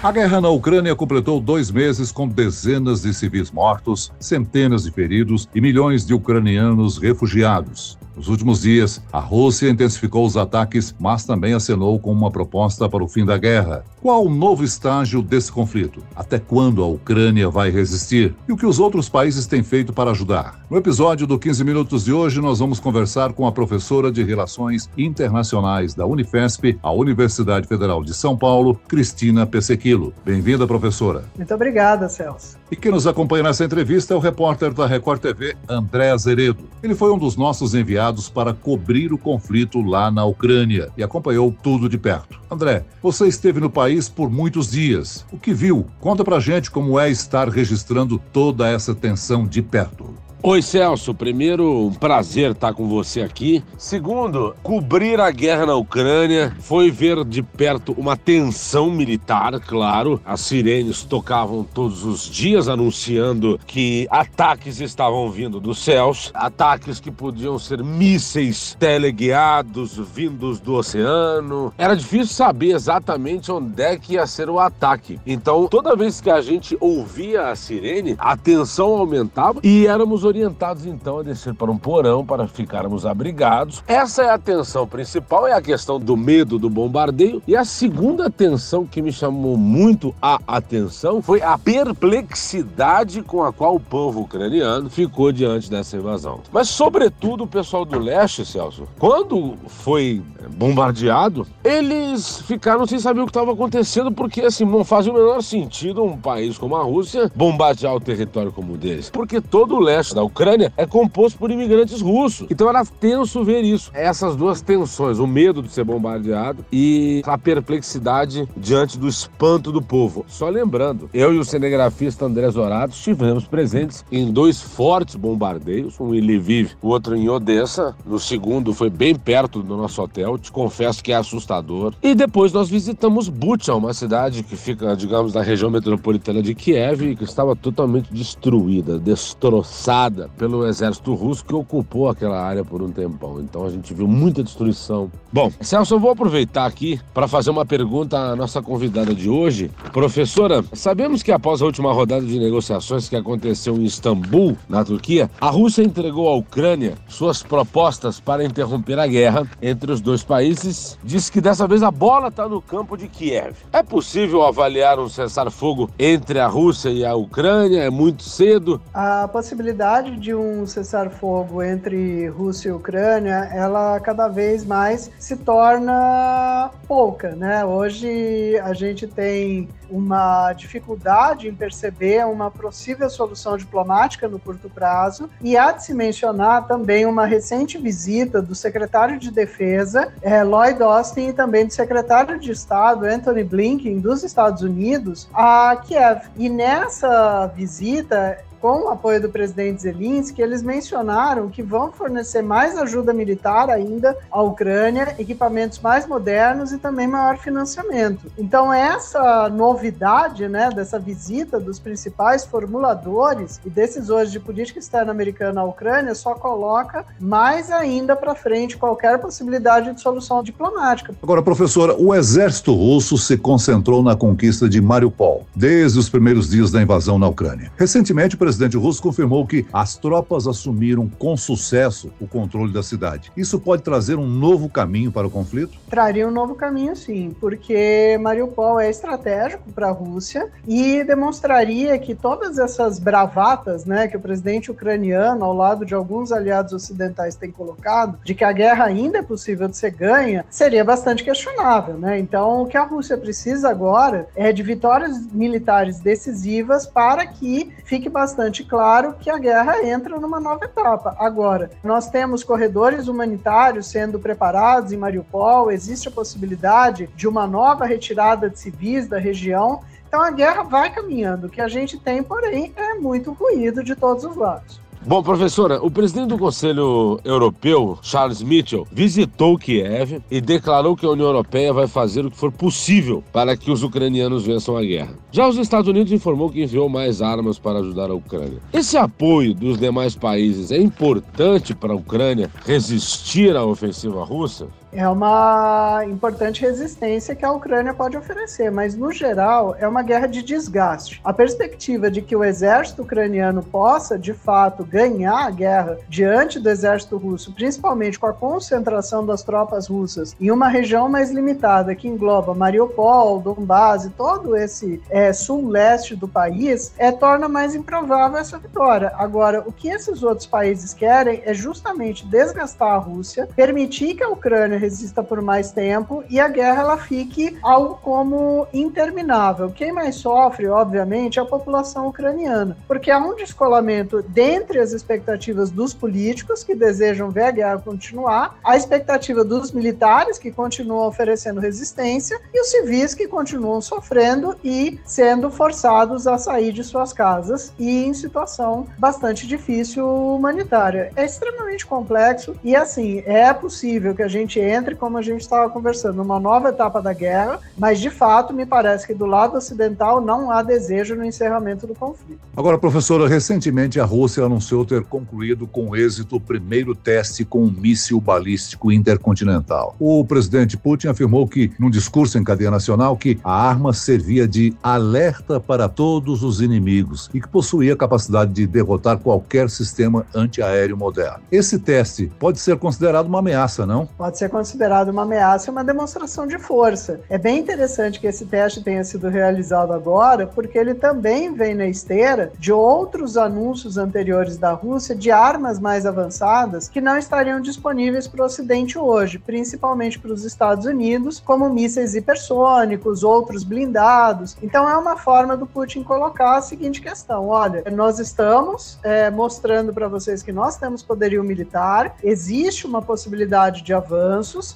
A guerra na Ucrânia completou dois meses com dezenas de civis mortos, centenas de feridos e milhões de ucranianos refugiados. Nos últimos dias, a Rússia intensificou os ataques, mas também acenou com uma proposta para o fim da guerra. Qual o novo estágio desse conflito? Até quando a Ucrânia vai resistir? E o que os outros países têm feito para ajudar? No episódio do 15 Minutos de hoje, nós vamos conversar com a professora de Relações Internacionais da Unifesp, a Universidade Federal de São Paulo, Cristina Pesequilo. Bem-vinda, professora. Muito obrigada, Celso. E quem nos acompanha nessa entrevista é o repórter da Record TV, André Azeredo. Ele foi um dos nossos enviados para cobrir o conflito lá na Ucrânia e acompanhou tudo de perto. André, você esteve no país por muitos dias. O que viu? Conta pra gente como é estar registrando toda essa tensão de perto. Oi, Celso. Primeiro, um prazer estar com você aqui. Segundo, cobrir a guerra na Ucrânia foi ver de perto uma tensão militar, claro. As sirenes tocavam todos os dias anunciando que ataques estavam vindo dos céus, ataques que podiam ser mísseis teleguiados vindos do oceano. Era difícil saber exatamente onde é que ia ser o ataque. Então, toda vez que a gente ouvia a sirene, a tensão aumentava e éramos orientados então a descer para um porão para ficarmos abrigados. Essa é a tensão principal, é a questão do medo do bombardeio. E a segunda tensão que me chamou muito a atenção foi a perplexidade com a qual o povo ucraniano ficou diante dessa invasão. Mas, sobretudo, o pessoal do leste, Celso, quando foi bombardeado, eles ficaram sem saber o que estava acontecendo, porque assim, não faz o menor sentido um país como a Rússia bombardear o território como o deles. Porque todo o leste da Ucrânia é composto por imigrantes russos. Então era tenso ver isso. Essas duas tensões, o medo de ser bombardeado e a perplexidade diante do espanto do povo. Só lembrando, eu e o cinegrafista André Zorado estivemos presentes em dois fortes bombardeios, um em Lviv, o outro em Odessa. No segundo foi bem perto do nosso hotel, te confesso que é assustador. E depois nós visitamos Bucha, uma cidade que fica, digamos, na região metropolitana de Kiev que estava totalmente destruída, destroçada pelo exército russo que ocupou aquela área por um tempão. Então a gente viu muita destruição. Bom, Celso, eu vou aproveitar aqui para fazer uma pergunta à nossa convidada de hoje. Professora, sabemos que após a última rodada de negociações que aconteceu em Istambul, na Turquia, a Rússia entregou à Ucrânia suas propostas para interromper a guerra entre os dois países. Diz que dessa vez a bola está no campo de Kiev. É possível avaliar um cessar-fogo entre a Rússia e a Ucrânia? É muito cedo? A possibilidade possibilidade de um cessar-fogo entre Rússia e Ucrânia, ela cada vez mais se torna pouca, né? Hoje a gente tem uma dificuldade em perceber uma possível solução diplomática no curto prazo e há de se mencionar também uma recente visita do secretário de Defesa, é, Lloyd Austin, e também do secretário de Estado, Anthony Blinken, dos Estados Unidos, a Kiev. E nessa visita, com o apoio do presidente Zelensky, eles mencionaram que vão fornecer mais ajuda militar ainda à Ucrânia, equipamentos mais modernos e também maior financiamento. Então, essa novidade né, dessa visita dos principais formuladores e decisores de política externa americana à Ucrânia só coloca mais ainda para frente qualquer possibilidade de solução diplomática. Agora, professora, o exército russo se concentrou na conquista de Mariupol desde os primeiros dias da invasão na Ucrânia. Recentemente, o presidente russo confirmou que as tropas assumiram com sucesso o controle da cidade. Isso pode trazer um novo caminho para o conflito? Traria um novo caminho, sim, porque Mariupol é estratégico para a Rússia e demonstraria que todas essas bravatas, né, que o presidente ucraniano, ao lado de alguns aliados ocidentais, tem colocado, de que a guerra ainda é possível de ser ganha, seria bastante questionável, né? Então, o que a Rússia precisa agora é de vitórias militares decisivas para que fique bastante bastante claro que a guerra entra numa nova etapa. Agora, nós temos corredores humanitários sendo preparados em Mariupol, existe a possibilidade de uma nova retirada de civis da região. Então a guerra vai caminhando. O que a gente tem, porém, é muito ruído de todos os lados. Bom, professora, o presidente do Conselho Europeu, Charles Mitchell, visitou Kiev e declarou que a União Europeia vai fazer o que for possível para que os ucranianos vençam a guerra. Já os Estados Unidos informou que enviou mais armas para ajudar a Ucrânia. Esse apoio dos demais países é importante para a Ucrânia resistir à ofensiva russa? É uma importante resistência que a Ucrânia pode oferecer, mas no geral é uma guerra de desgaste. A perspectiva de que o exército ucraniano possa, de fato, ganhar a guerra diante do exército russo, principalmente com a concentração das tropas russas em uma região mais limitada que engloba Mariupol, Donbass e todo esse é, sul-leste do país, é, torna mais improvável essa vitória. Agora, o que esses outros países querem é justamente desgastar a Rússia, permitir que a Ucrânia resista por mais tempo e a guerra ela fique algo como interminável. Quem mais sofre, obviamente, é a população ucraniana, porque há um descolamento dentre as expectativas dos políticos que desejam ver a guerra continuar, a expectativa dos militares que continuam oferecendo resistência e os civis que continuam sofrendo e sendo forçados a sair de suas casas e em situação bastante difícil humanitária. É extremamente complexo e assim, é possível que a gente entre, como a gente estava conversando, numa nova etapa da guerra, mas de fato me parece que do lado ocidental não há desejo no encerramento do conflito. Agora, professora, recentemente a Rússia anunciou ter concluído com êxito o primeiro teste com um míssil balístico intercontinental. O presidente Putin afirmou que, num discurso em cadeia nacional, que a arma servia de alerta para todos os inimigos e que possuía a capacidade de derrotar qualquer sistema antiaéreo moderno. Esse teste pode ser considerado uma ameaça, não? Pode ser considerado uma ameaça e uma demonstração de força. É bem interessante que esse teste tenha sido realizado agora, porque ele também vem na esteira de outros anúncios anteriores da Rússia de armas mais avançadas que não estariam disponíveis para o Ocidente hoje, principalmente para os Estados Unidos, como mísseis hipersônicos, outros blindados. Então é uma forma do Putin colocar a seguinte questão: olha, nós estamos é, mostrando para vocês que nós temos poderio militar, existe uma possibilidade de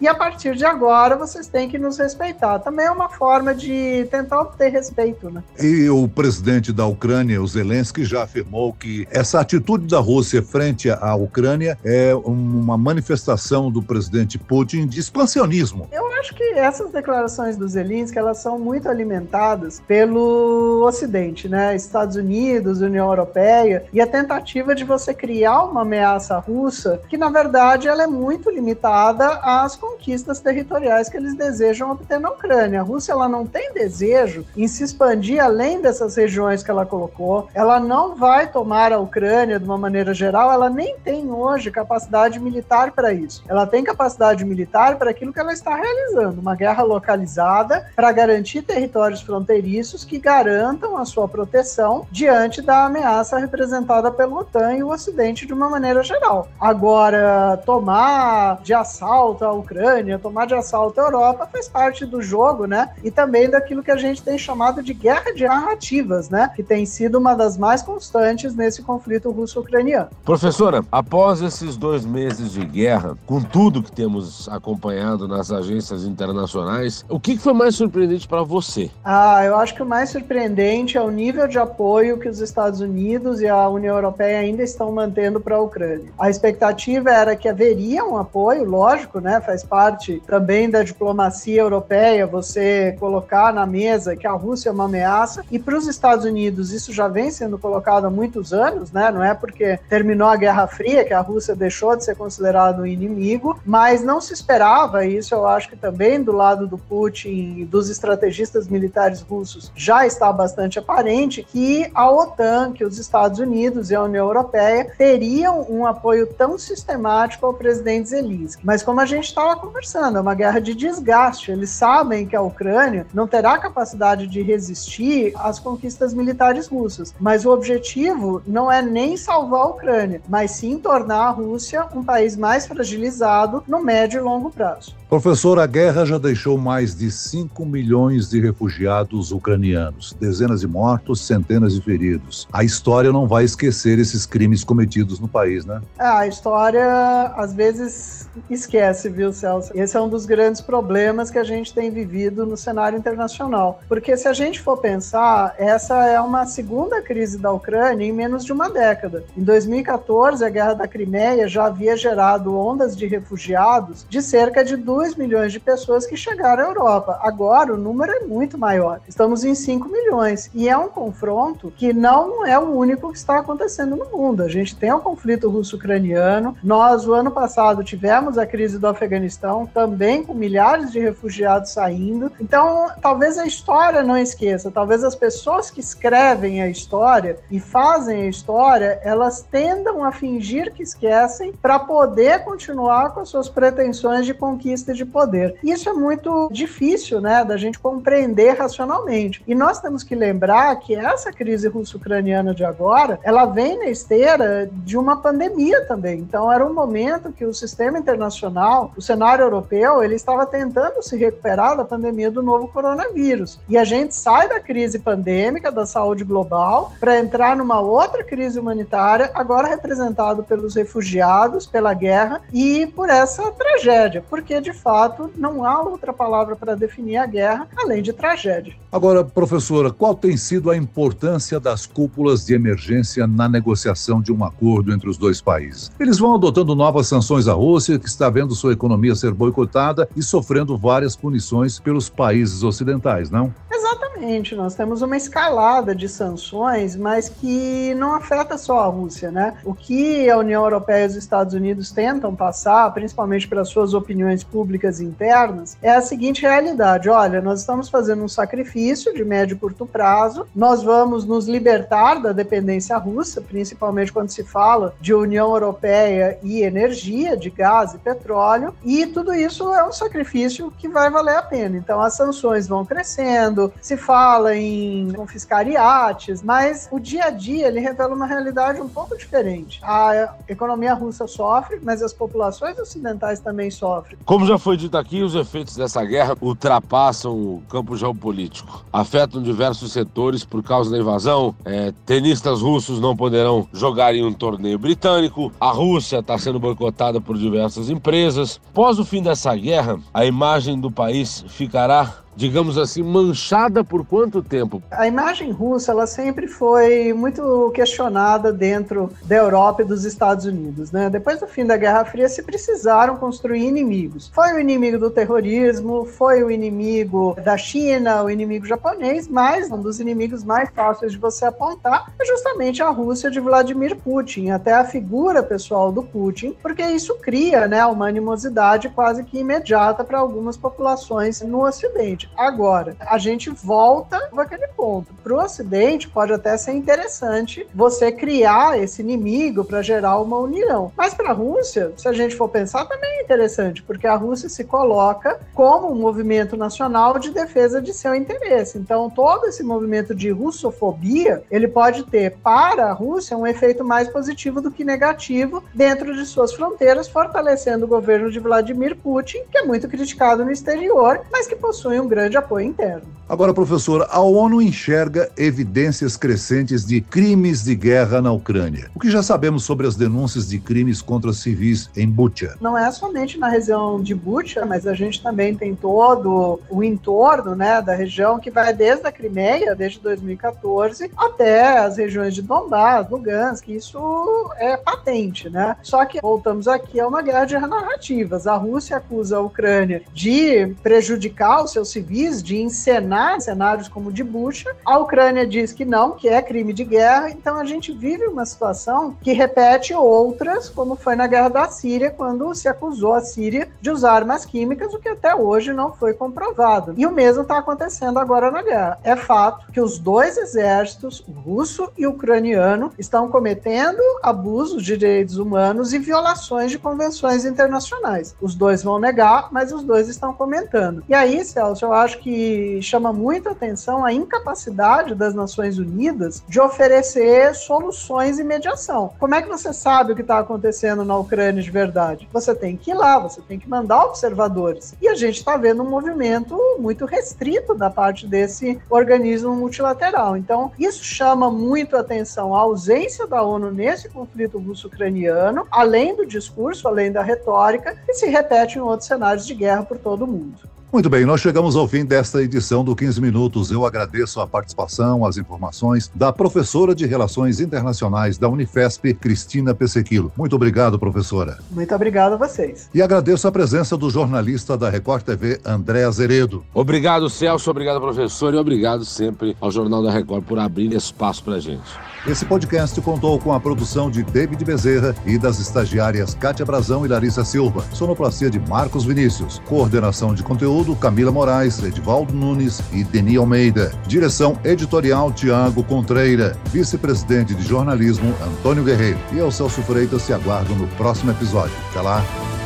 e a partir de agora vocês têm que nos respeitar. Também é uma forma de tentar obter respeito, né? E o presidente da Ucrânia, o Zelensky, já afirmou que essa atitude da Rússia frente à Ucrânia é uma manifestação do presidente Putin de expansionismo. Eu acho que essas declarações do Zelensky, elas são muito alimentadas pelo Ocidente, né? Estados Unidos, União Europeia, e a tentativa de você criar uma ameaça russa que, na verdade, ela é muito limitada às conquistas territoriais que eles desejam obter na Ucrânia. A Rússia, ela não tem desejo em se expandir além dessas regiões que ela colocou. Ela não vai tomar a Ucrânia de uma maneira geral, ela nem tem hoje capacidade militar para isso. Ela tem capacidade militar para aquilo que ela está realizando, uma guerra localizada para garantir territórios fronteiriços que garantam a sua proteção diante da ameaça representada pela OTAN e o Ocidente de uma maneira geral. Agora, tomar de assalto a Ucrânia, tomar de assalto a Europa faz parte do jogo, né? E também daquilo que a gente tem chamado de guerra de narrativas, né? Que tem sido uma das mais constantes nesse conflito russo-ucraniano. Professora, após esses dois meses de guerra, com tudo que temos acompanhado nas agências internacionais, o que foi mais surpreendente para você? Ah, eu acho que o mais surpreendente é o nível de apoio que os Estados Unidos e a União Europeia ainda estão mantendo para a Ucrânia. A expectativa era que haveria um apoio, lógico, né? Faz parte também da diplomacia europeia você colocar na mesa que a Rússia é uma ameaça e para os Estados Unidos isso já vem sendo colocado há muitos anos, né? Não é porque terminou a Guerra Fria que a Rússia deixou de ser considerada um inimigo, mas não se esperava isso. Eu acho que também do lado do Putin e dos estrategistas militares russos já está bastante aparente que a OTAN, que os Estados Unidos e a União Europeia teriam um apoio tão sistemático ao presidente Zelensky. Mas como a gente estava conversando, é uma guerra de desgaste. Eles sabem que a Ucrânia não terá capacidade de resistir às conquistas militares russas. Mas o objetivo não é nem salvar a Ucrânia, mas sim tornar a Rússia um país mais fragilizado no médio e longo prazo. Professor, a guerra já deixou mais de 5 milhões de refugiados ucranianos, dezenas de mortos, centenas de feridos. A história não vai esquecer esses crimes cometidos no país, né? É, a história, às vezes, esquece, viu, Celso? Esse é um dos grandes problemas que a gente tem vivido no cenário internacional. Porque se a gente for pensar, essa é uma segunda crise da Ucrânia em menos de uma década. Em 2014, a guerra da Crimeia já havia gerado ondas de refugiados de cerca de 2 milhões de pessoas que chegaram à Europa. Agora o número é muito maior. Estamos em 5 milhões. E é um confronto que não é o único que está acontecendo no mundo. A gente tem o conflito russo-ucraniano. Nós, o ano passado, tivemos a crise do Afeganistão, também com milhares de refugiados saindo. Então, talvez a história não esqueça, talvez as pessoas que escrevem a história e fazem a história, elas tendam a fingir que esquecem para poder continuar com as suas pretensões de conquista de poder. Isso é muito difícil, né, da gente compreender racionalmente. E nós temos que lembrar que essa crise russo-ucraniana de agora, ela vem na esteira de uma pandemia também. Então era um momento que o sistema internacional, o cenário europeu, ele estava tentando se recuperar da pandemia do novo coronavírus. E a gente sai da crise pandêmica da saúde global para entrar numa outra crise humanitária, agora representado pelos refugiados, pela guerra e por essa tragédia, porque de fato, não há outra palavra para definir a guerra além de tragédia. Agora, professora, qual tem sido a importância das cúpulas de emergência na negociação de um acordo entre os dois países? Eles vão adotando novas sanções à Rússia, que está vendo sua economia ser boicotada e sofrendo várias punições pelos países ocidentais, não? Exatamente, nós temos uma escalada de sanções, mas que não afeta só a Rússia, né? O que a União Europeia e os Estados Unidos tentam passar, principalmente pelas suas opiniões públicas internas, é a seguinte realidade: olha, nós estamos fazendo um sacrifício de médio e curto prazo, nós vamos nos libertar da dependência russa, principalmente quando se fala de União Europeia e energia, de gás e petróleo, e tudo isso é um sacrifício que vai valer a pena. Então as sanções vão crescendo, se fala em confiscar iates, mas o dia a dia ele revela uma realidade um pouco diferente. A economia russa sofre, mas as populações ocidentais também sofrem. Como já foi dito aqui, os efeitos dessa guerra ultrapassam o campo geopolítico. Afetam diversos setores por causa da invasão. É, tenistas russos não poderão jogar em um torneio britânico. A Rússia está sendo boicotada por diversas empresas. Após o fim dessa guerra, a imagem do país ficará digamos assim, manchada por quanto tempo? A imagem russa ela sempre foi muito questionada dentro da Europa e dos Estados Unidos. Né? Depois do fim da Guerra Fria, se precisaram construir inimigos. Foi o inimigo do terrorismo, foi o inimigo da China, o inimigo japonês, mas um dos inimigos mais fáceis de você apontar é justamente a Rússia de Vladimir Putin, até a figura pessoal do Putin, porque isso cria né, uma animosidade quase que imediata para algumas populações no Ocidente. Agora, a gente volta naquele ponto. Para o Ocidente, pode até ser interessante você criar esse inimigo para gerar uma união. Mas para a Rússia, se a gente for pensar, também é interessante, porque a Rússia se coloca como um movimento nacional de defesa de seu interesse. Então, todo esse movimento de russofobia, ele pode ter para a Rússia um efeito mais positivo do que negativo dentro de suas fronteiras, fortalecendo o governo de Vladimir Putin, que é muito criticado no exterior, mas que possui um grande apoio interno. Agora, professora, a ONU enxerga evidências crescentes de crimes de guerra na Ucrânia. O que já sabemos sobre as denúncias de crimes contra civis em Bucha? Não é somente na região de Bucha, mas a gente também tem todo o entorno né, da região que vai desde a Crimeia, desde 2014, até as regiões de Donbass, Lugansk. Isso é patente, né? Só que voltamos aqui a uma guerra de narrativas. A Rússia acusa a Ucrânia de prejudicar os seus civis de encenar cenários como de Bucha. A Ucrânia diz que não, que é crime de guerra. Então a gente vive uma situação que repete outras, como foi na guerra da Síria, quando se acusou a Síria de usar armas químicas, o que até hoje não foi comprovado. E o mesmo está acontecendo agora na guerra. É fato que os dois exércitos, russo e ucraniano, estão cometendo abusos de direitos humanos e violações de convenções internacionais. Os dois vão negar, mas os dois estão comentando. E aí, Celso, eu acho que chama muito atenção a incapacidade das Nações Unidas de oferecer soluções e mediação. Como é que você sabe o que está acontecendo na Ucrânia de verdade? Você tem que ir lá, você tem que mandar observadores. E a gente está vendo um movimento muito restrito da parte desse organismo multilateral. Então, isso chama muito atenção a ausência da ONU nesse conflito russo-ucraniano, além do discurso, além da retórica, que se repete em outros cenários de guerra por todo o mundo. Muito bem, nós chegamos ao fim desta edição do 15 Minutos. Eu agradeço a participação, as informações da professora de Relações Internacionais da Unifesp, Cristina Pesequilo. Muito obrigado, professora. Muito obrigado a vocês. E agradeço a presença do jornalista da Record TV, André Azeredo. Obrigado, Celso, obrigado, professor, e obrigado sempre ao Jornal da Record por abrir espaço para gente. Esse podcast contou com a produção de David Bezerra e das estagiárias Kátia Brazão e Larissa Silva, sonoplastia de Marcos Vinícius, coordenação de conteúdo Camila Moraes, Edvaldo Nunes e Deni Almeida, direção editorial Tiago Contreira, vice-presidente de jornalismo Antônio Guerreiro. E eu, Celso Freitas, se aguardo no próximo episódio. Até lá!